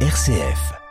RCF.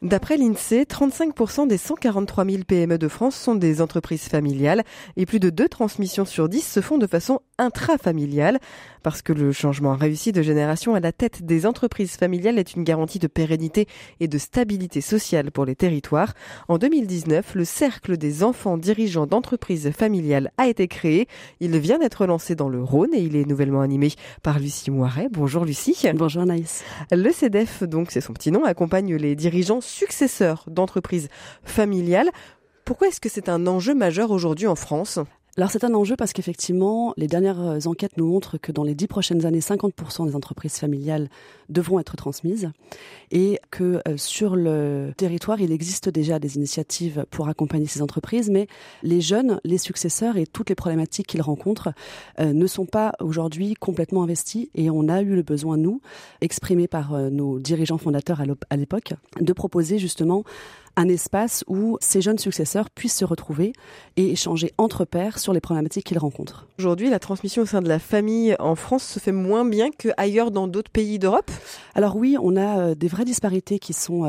D'après l'INSEE, 35% des 143 000 PME de France sont des entreprises familiales et plus de deux transmissions sur 10 se font de façon intrafamiliale. Parce que le changement réussi de génération à la tête des entreprises familiales est une garantie de pérennité et de stabilité sociale pour les territoires. En 2019, le cercle des enfants dirigeants d'entreprises familiales a été créé. Il vient d'être lancé dans le Rhône et il est nouvellement animé par Lucie Moiret. Bonjour Lucie. Bonjour Anaïs. Le CEDEF, donc c'est son petit nom, accompagne les dirigeants successeurs d'entreprises familiales. Pourquoi est-ce que c'est un enjeu majeur aujourd'hui en France? Alors c'est un enjeu parce qu'effectivement, les dernières euh, enquêtes nous montrent que dans les dix prochaines années, 50% des entreprises familiales devront être transmises et que euh, sur le territoire, il existe déjà des initiatives pour accompagner ces entreprises, mais les jeunes, les successeurs et toutes les problématiques qu'ils rencontrent euh, ne sont pas aujourd'hui complètement investis et on a eu le besoin, nous, exprimé par nos dirigeants fondateurs à l'époque, de proposer justement un espace où ces jeunes successeurs puissent se retrouver et échanger entre pairs sur les problématiques qu'ils rencontrent. Aujourd'hui, la transmission au sein de la famille en France se fait moins bien qu'ailleurs dans d'autres pays d'Europe? Alors oui, on a euh, des vraies disparités qui sont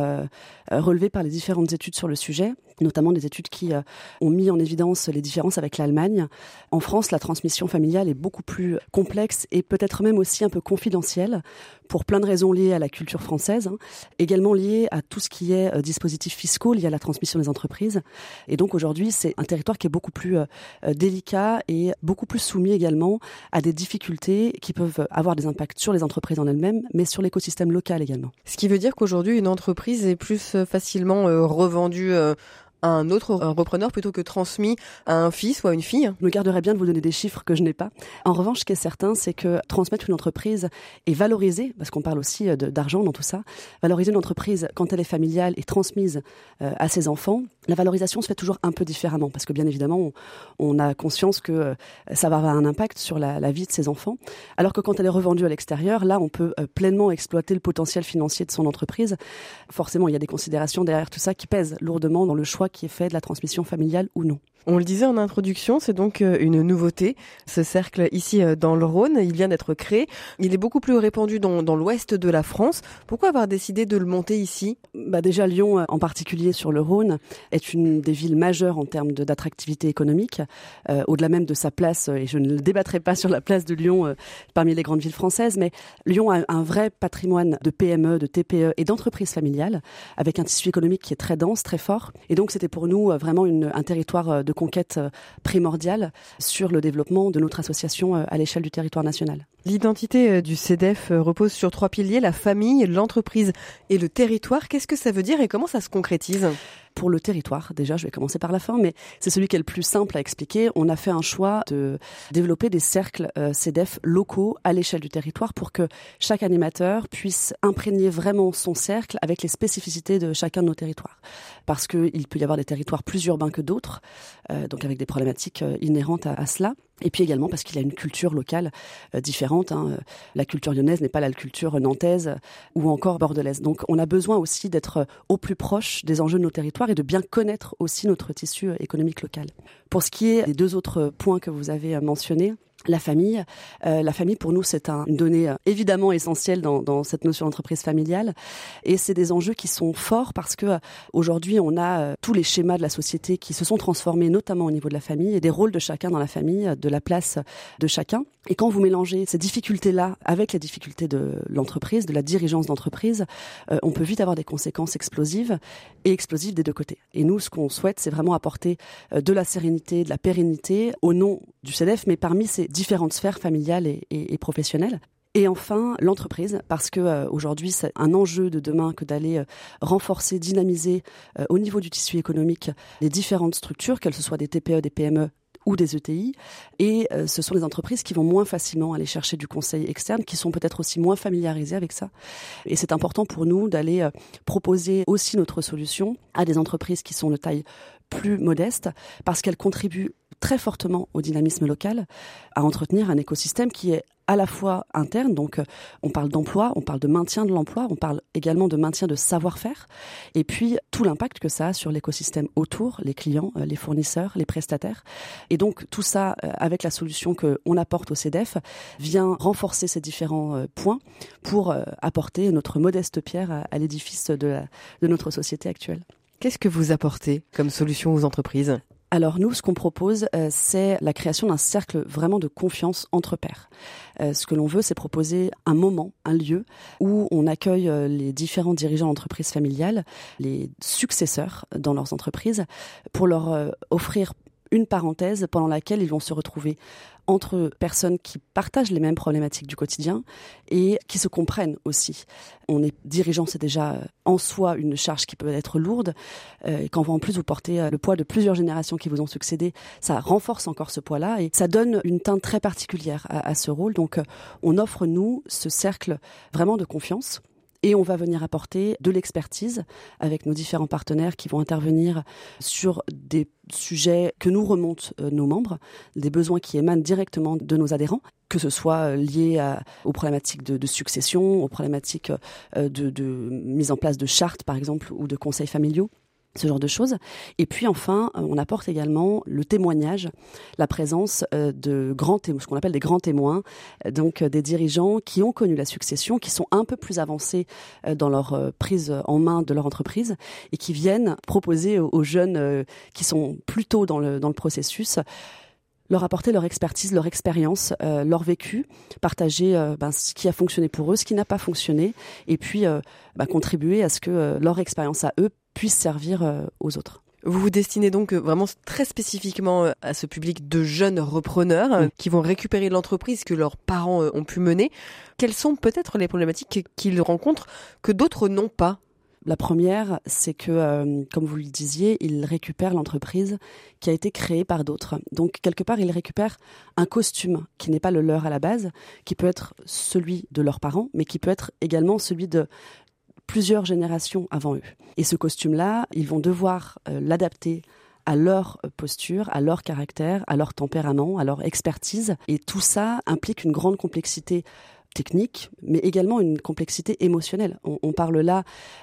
euh, euh, relevées par les différentes études sur le sujet notamment des études qui ont mis en évidence les différences avec l'Allemagne. En France, la transmission familiale est beaucoup plus complexe et peut-être même aussi un peu confidentielle pour plein de raisons liées à la culture française, hein. également liées à tout ce qui est dispositif fiscal il y a la transmission des entreprises. Et donc aujourd'hui, c'est un territoire qui est beaucoup plus euh, euh, délicat et beaucoup plus soumis également à des difficultés qui peuvent avoir des impacts sur les entreprises en elles-mêmes, mais sur l'écosystème local également. Ce qui veut dire qu'aujourd'hui, une entreprise est plus euh, facilement revendue un autre repreneur plutôt que transmis à un fils ou à une fille Je me garderais bien de vous donner des chiffres que je n'ai pas. En revanche, ce qui est certain, c'est que transmettre une entreprise et valoriser, parce qu'on parle aussi euh, d'argent dans tout ça, valoriser une entreprise quand elle est familiale et transmise euh, à ses enfants, la valorisation se fait toujours un peu différemment, parce que bien évidemment, on, a conscience que euh, ça va avoir un impact sur la, vie de ses enfants, alors que quand elle est revendue à l'extérieur, là, on peut pleinement exploiter le potentiel financier de son entreprise. Forcément, il y a des considérations derrière tout ça qui pèsent lourdement dans le choix qui est fait de la transmission familiale ou non. On le disait en introduction, c'est donc euh, une nouveauté. Ce cercle ici euh, dans le Rhône, il vient d'être créé. Il est beaucoup plus répandu dans, l'ouest de la France. Pourquoi avoir décidé de le monter ici? Bah Déjà, Lyon, euh, en particulier sur le Rhône, est une des villes majeures en termes d'attractivité économique. Au-delà même de sa place, et je ne le débattrai pas sur la place de Lyon parmi les grandes villes françaises, mais Lyon a un vrai patrimoine de PME, de TPE et d'entreprises familiales, avec un tissu économique qui est très dense, très fort. Et donc, c'était pour nous vraiment une, un territoire de conquête euh, primordiale sur le développement de notre association euh, à l'échelle du territoire national. L'identité euh, du CEDEF repose sur trois piliers, la famille, l'entreprise et le territoire. Qu'est-ce que ça veut dire et comment ça se concrétise? Pour le territoire. Déjà, je vais commencer par la fin, mais c'est celui qui est le plus simple à expliquer. On a fait un choix de développer des cercles CEDEF locaux à l'échelle du territoire pour que chaque animateur puisse imprégner vraiment son cercle avec les spécificités de chacun de nos territoires. Parce qu'il peut y avoir des territoires plus urbains que d'autres, euh, donc avec des problématiques euh, inhérentes à, cela. Et puis également parce qu'il a une culture locale euh, Hein. La culture lyonnaise n'est pas la culture nantaise ou encore bordelaise. Donc on a besoin aussi d'être au plus proche des enjeux de nos territoires et de bien connaître aussi notre tissu économique local. Pour ce qui est des deux autres points que vous avez mentionnés, la famille. Euh, la famille, pour nous, c'est un, une donnée euh, évidemment essentielle dans, dans cette notion d'entreprise familiale. Et c'est des enjeux qui sont forts parce que euh, aujourd'hui, on a tous les schémas de la société qui se sont transformés, notamment au niveau de la famille, et des rôles de chacun dans la famille, de la place de chacun. Et quand vous mélangez ces difficultés-là avec les difficultés de l'entreprise, de la dirigeance d'entreprise, on peut vite avoir des conséquences explosives et explosives des deux côtés. Et nous, ce qu'on souhaite, c'est vraiment apporter de la sérénité, de la pérennité au nom du CEDEF, mais parmi ces différentes sphères familiales et, professionnelles. Et enfin, l'entreprise, parce que euh, aujourd'hui, c'est un enjeu de demain que d'aller euh, renforcer, dynamiser euh, au niveau du tissu économique les différentes structures, qu'elles soient des TPE, des PME ou des ETI. Et ce sont les entreprises qui vont moins facilement aller chercher du conseil externe, qui sont peut-être aussi moins familiarisées avec ça. Et c'est important pour nous d'aller proposer aussi notre solution à des entreprises qui sont de taille plus modeste, parce qu'elles contribuent très fortement au dynamisme local, à entretenir un écosystème qui est à la fois interne, donc on parle d'emploi, on parle de maintien de l'emploi, on parle également de maintien de savoir-faire, et puis tout l'impact que ça a sur l'écosystème autour, les clients, les fournisseurs, les prestataires. Et donc tout ça, avec la solution qu'on apporte au CEDEF, vient renforcer ces différents points pour apporter notre modeste pierre à, l'édifice de notre société actuelle. Qu'est-ce que vous apportez comme solution aux entreprises? Alors nous, ce qu'on propose, euh, c'est la création d'un cercle vraiment de confiance entre pairs. Euh, ce que l'on veut, c'est proposer un moment, un lieu où on accueille euh, les différents dirigeants d'entreprises familiales, les successeurs dans leurs entreprises, pour leur offrir une parenthèse pendant laquelle ils vont se retrouver entre personnes qui partagent les mêmes problématiques du quotidien et qui se comprennent aussi. On est dirigeant, c'est déjà euh, en soi une charge qui peut être lourde. Euh, quand vous en plus vous portez euh, le poids de plusieurs générations qui vous ont succédé, ça renforce encore ce poids-là et ça donne une teinte très particulière à ce rôle. Donc on offre nous ce cercle vraiment de confiance et on va venir apporter de l'expertise avec nos différents partenaires qui vont intervenir sur des sujets que nous remontent euh, nos membres, des besoins qui émanent directement de nos adhérents que ce soit euh, lié aux problématiques de, succession, aux problématiques euh, de, mise en place de chartes, par exemple, ou de conseils familiaux ce genre de choses. Et puis enfin, euh, on apporte également le témoignage, la présence euh, de grands témoins, ce qu'on appelle des grands témoins, euh, donc des dirigeants qui ont connu la succession, qui sont un peu plus avancés dans leur prise en main de leur entreprise et qui viennent proposer aux jeunes qui sont plutôt dans le, dans le processus leur apporter leur expertise, leur expérience, leur vécu, partager ben, ce qui a fonctionné pour eux, ce qui n'a pas fonctionné, et puis ben, contribuer à ce que leur expérience à eux puisse servir euh, aux autres. Vous vous destinez donc euh, vraiment très spécifiquement euh, à ce public de jeunes repreneurs qui vont récupérer l'entreprise que leurs parents ont pu mener. Quelles sont peut-être les problématiques qu'ils rencontrent que d'autres n'ont pas? La première, c'est que, comme vous le disiez, ils récupèrent l'entreprise qui a été créée par d'autres. Donc, quelque part, ils récupèrent un costume qui n'est pas le leur à la base, qui peut être celui de leurs parents, mais qui peut être également celui de plusieurs générations avant eux. Et ce costume-là, ils vont devoir euh, l'adapter à leur posture, à leur caractère, à leur tempérament, à leur expertise. Et tout ça implique une grande complexité technique, mais également une complexité émotionnelle. On, parle là,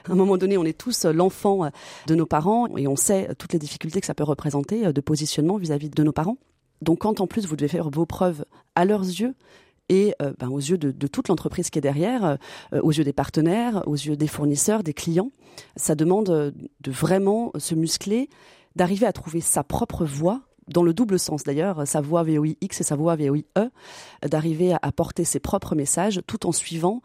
à un moment donné, on est tous l'enfant de nos parents et on sait toutes les difficultés que ça peut représenter de positionnement vis-à-vis -vis de nos parents. Donc quand en plus vous devez faire vos preuves à leurs yeux, et euh, ben, aux yeux de, toute l'entreprise qui est derrière, euh, aux yeux des partenaires, aux yeux des fournisseurs, des clients. Ça demande euh, de vraiment se muscler, d'arriver à trouver sa propre voie dans le double sens d'ailleurs, sa voix VOIX et sa voix VOIE, d'arriver à porter ses propres messages tout en suivant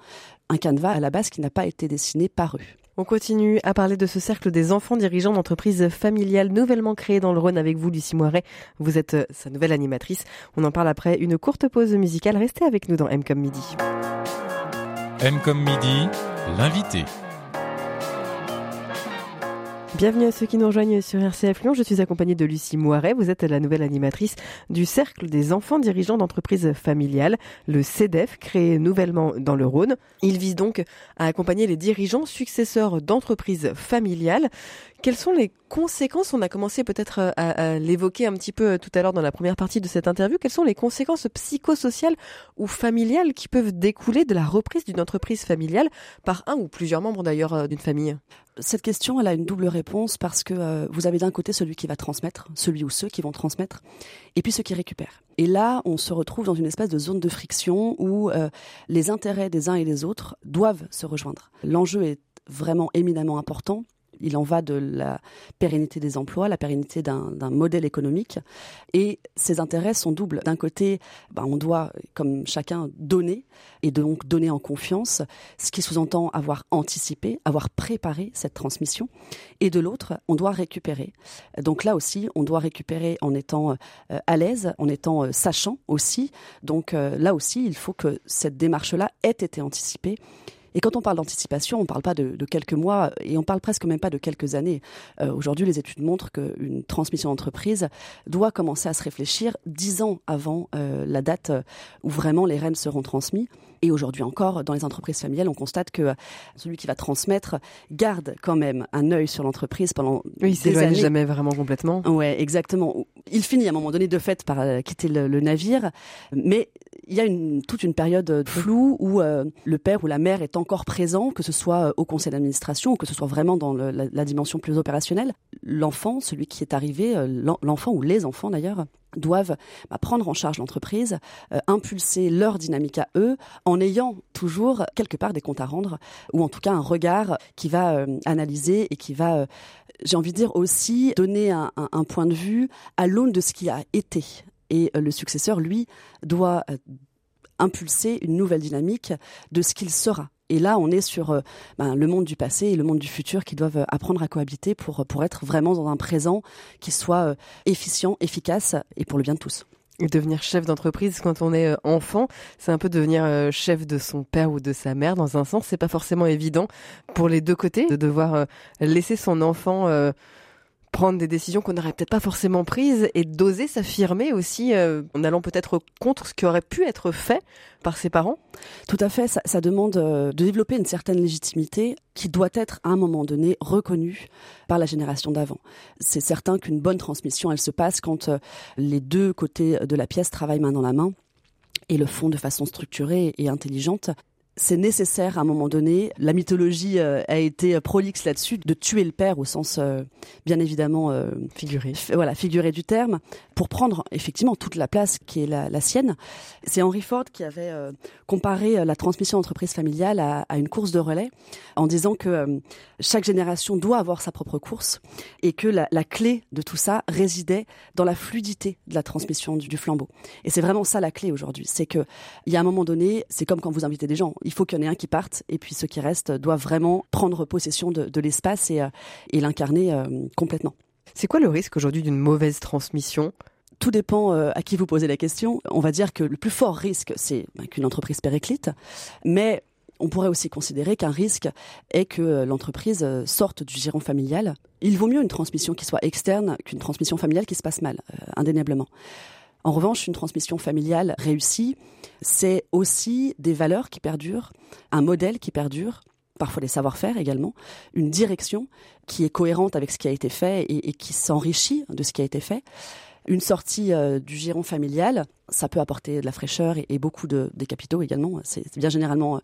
un canevas à la base qui n'a pas été dessiné par eux. On continue à parler de ce cercle des enfants dirigeants d'entreprises familiales nouvellement créées dans le Rhône avec vous, Lucie Moiret. Vous êtes euh, sa nouvelle animatrice. On en parle après une courte pause musicale. Restez avec nous dans M comme midi. M midi, l'invité. Bienvenue à ceux qui nous rejoignent sur RCF Lyon. Je suis accompagnée de Lucie Moiret. Vous êtes la nouvelle animatrice du Cercle des enfants dirigeants d'entreprises familiales, le CEDEF, créé nouvellement dans le Rhône. Il vise donc à accompagner les dirigeants successeurs d'entreprises familiales quelles sont les conséquences On a commencé peut-être euh, à, l'évoquer un petit peu euh, tout à l'heure dans la première partie de cette interview. Quelles sont les conséquences psychosociales ou familiales qui peuvent découler de la reprise d'une entreprise familiale par un ou plusieurs membres d'ailleurs euh, d'une famille? Cette question, elle a une double réponse parce que vous avez d'un côté celui qui va transmettre, celui ou ceux qui vont transmettre, et puis ceux qui récupèrent. Et là, on se retrouve dans une espèce de zone de friction où les intérêts des uns et des autres doivent se rejoindre. L'enjeu est vraiment éminemment important il en va de la pérennité des emplois, la pérennité d'un modèle économique. Et ces intérêts sont doubles. D'un côté, ben, on doit, comme chacun, donner, et donc donner en confiance, ce qui sous-entend avoir anticipé, avoir préparé cette transmission. Et de l'autre, on doit récupérer. Donc là aussi, on doit récupérer en étant euh, à l'aise, en étant euh, sachant aussi. Donc euh, là aussi, il faut que cette démarche-là ait été anticipée et quand on parle d'anticipation, on ne parle pas de, quelques mois et on parle presque même pas de quelques années. Euh, aujourd'hui, les études montrent qu'une transmission d'entreprise doit commencer à se réfléchir dix ans avant euh, la date où vraiment les rênes seront transmis. Et aujourd'hui encore, dans les entreprises familiales, on constate que celui qui va transmettre garde quand même un œil sur l'entreprise pendant oui, des années. jamais vraiment complètement. Ouais, exactement. Il finit à un moment donné de fait par euh, quitter le, navire, mais il y a toute une période floue où le père ou la mère est encore présent, que ce soit au conseil d'administration ou que ce soit vraiment dans la, dimension plus opérationnelle. L'enfant, celui qui est arrivé, l'enfant ou les enfants d'ailleurs, doivent bah, prendre en charge l'entreprise, euh, impulser leur dynamique à eux, en ayant toujours quelque part des comptes à rendre, ou en tout cas un regard qui va euh, analyser et qui va, euh, j'ai envie de dire aussi, donner un, un point de vue à l'aune de ce qui a été. Et le successeur, lui, doit impulser une nouvelle dynamique de ce qu'il sera. Et là, on est sur euh, ben, le monde du passé et le monde du futur qui doivent euh, apprendre à cohabiter pour, pour être vraiment dans un présent qui soit euh, efficient, efficace et pour le bien de tous. Devenir chef d'entreprise quand on est enfant, c'est un peu devenir chef de son père ou de sa mère dans un sens. C'est pas forcément évident pour les deux côtés de devoir laisser son enfant prendre des décisions qu'on n'aurait peut-être pas forcément prises et d'oser s'affirmer aussi euh, en allant peut-être contre ce qui aurait pu être fait par ses parents Tout à fait, ça, ça demande euh, de développer une certaine légitimité qui doit être à un moment donné reconnue par la génération d'avant. C'est certain qu'une bonne transmission, elle se passe quand euh, les deux côtés de la pièce travaillent main dans la main et le font de façon structurée et intelligente c'est nécessaire à un moment donné. La mythologie euh, a été prolixe là-dessus de tuer le père au sens euh, bien évidemment euh, figuré. Voilà, figuré du terme pour prendre effectivement toute la place qui est la, sienne. C'est Henry Ford qui avait comparé la transmission d'entreprise familiale à, une course de relais en disant que chaque génération doit avoir sa propre course et que la, clé de tout ça résidait dans la fluidité de la transmission du, du flambeau. Et c'est vraiment ça la clé aujourd'hui, c'est que il y a un moment donné, c'est comme quand vous invitez des gens il faut qu'il y en ait un qui parte et puis ceux qui restent doivent vraiment prendre possession de, l'espace et, euh, l'incarner euh, complètement. C'est quoi le risque aujourd'hui d'une mauvaise transmission? Tout dépend euh, à qui vous posez la question. On va dire que le plus fort risque, c'est ben, qu'une entreprise périclite, mais on pourrait aussi considérer qu'un risque est que l'entreprise sorte du giron familial. Il vaut mieux une transmission qui soit externe qu'une transmission familiale qui se passe mal, indéniablement. En revanche, une transmission familiale réussie, c'est aussi des valeurs qui perdurent, un modèle qui perdure, parfois des savoir-faire également, une direction qui est cohérente avec ce qui a été fait et, qui s'enrichit de ce qui a été fait. Une sortie euh, du giron familial, ça peut apporter de la fraîcheur et, beaucoup de des capitaux également. C'est bien généralement euh,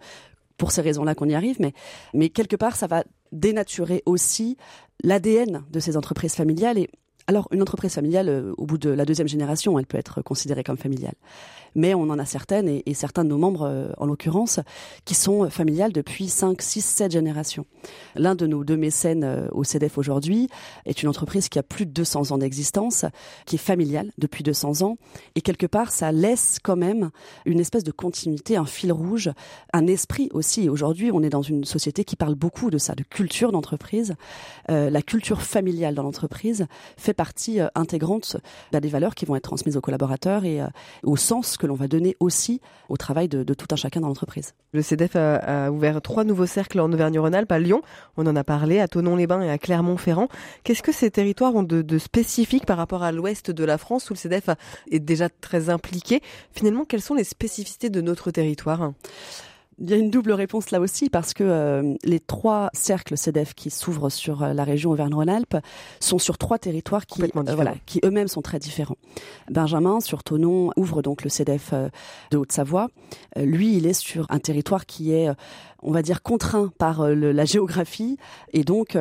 pour ces raisons-là qu'on y arrive, mais, mais quelque part, ça va dénaturer aussi l'ADN de ces entreprises familiales et alors, une entreprise familiale, euh, au bout de la deuxième génération, elle peut être considérée comme familiale mais on en a certaines, et, certains de nos membres, euh, en l'occurrence, qui sont familiales depuis 5, 6, 7 générations. L'un de nos deux mécènes euh, au CEDEF aujourd'hui est une entreprise qui a plus de 200 ans d'existence, qui est familiale depuis 200 ans, et quelque part, ça laisse quand même une espèce de continuité, un fil rouge, un esprit aussi. Aujourd'hui, on est dans une société qui parle beaucoup de ça, de culture d'entreprise. La culture familiale dans l'entreprise fait partie intégrante bah, des valeurs qui vont être transmises aux collaborateurs et au sens que l'on va donner aussi au travail de, tout un chacun dans l'entreprise. Le CEDEF a, ouvert trois nouveaux cercles en Auvergne-Rhône-Alpes, à Lyon, on en a parlé, à Tonon-les-Bains et à Clermont-Ferrand. Qu'est-ce que ces territoires ont de, de spécifique par rapport à l'ouest de la France où le CEDEF est déjà très impliqué? Finalement, quelles sont les spécificités de notre territoire? Il y a une double réponse là aussi parce que euh, les trois cercles CEDEF qui s'ouvrent sur euh, la région Auvergne-Rhône-Alpes sont sur trois territoires qui, euh, voilà, qui eux-mêmes sont très différents. Benjamin, sur Tonon, ouvre donc le CEDEF de Haute-Savoie. lui, il est sur un territoire qui est on va dire contraint par la géographie et donc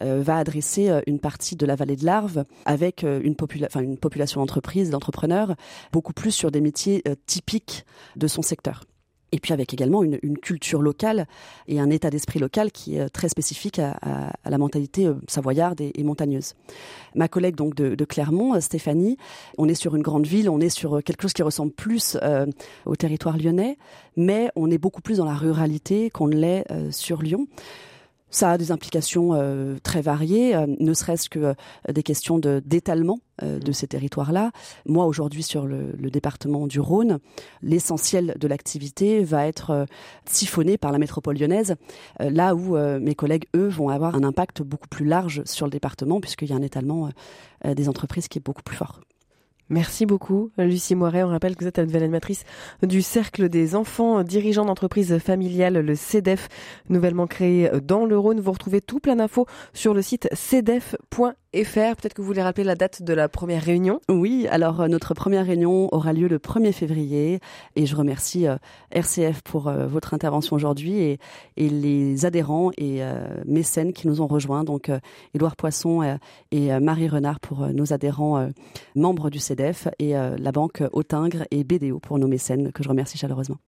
va adresser une partie de la vallée de l'Arve avec une, une population d'entreprises, d'entrepreneurs, beaucoup plus sur des métiers typiques de son secteur et puis avec également une, culture locale et un état d'esprit local qui est très spécifique à, la mentalité euh, savoyarde et, montagneuse. Ma collègue donc de, Clermont, euh, Stéphanie, on est sur une grande ville, on est sur euh, quelque chose qui ressemble plus au territoire lyonnais, mais on est beaucoup plus dans la ruralité qu'on l'est sur Lyon. Ça a des implications euh, très variées, euh, ne serait-ce que euh, des questions de d'étalement de ces territoires-là. Moi, aujourd'hui, sur le, le, département du Rhône, l'essentiel de l'activité va être siphonné par la métropole lyonnaise, là où mes collègues, eux, vont avoir un impact beaucoup plus large sur le département, puisqu'il y a un étalement des entreprises qui est beaucoup plus fort. Merci beaucoup, Lucie Moiret. On rappelle que vous êtes la nouvelle animatrice du Cercle des enfants dirigeants d'entreprises familiales, le CEDEF, nouvellement créé dans le Rhône. Vous retrouvez tout plein d'infos sur le site cedef.fr. Peut-être que vous voulez rappeler la date de la première réunion. Oui, alors notre première réunion aura lieu le 1er février et je remercie RCF pour votre intervention aujourd'hui et, et, les adhérents et mécènes qui nous ont rejoints, donc Édouard Poisson et Marie Renard pour nos adhérents membres du CEDEF et la banque Autingre et BDO pour nos mécènes que je remercie chaleureusement.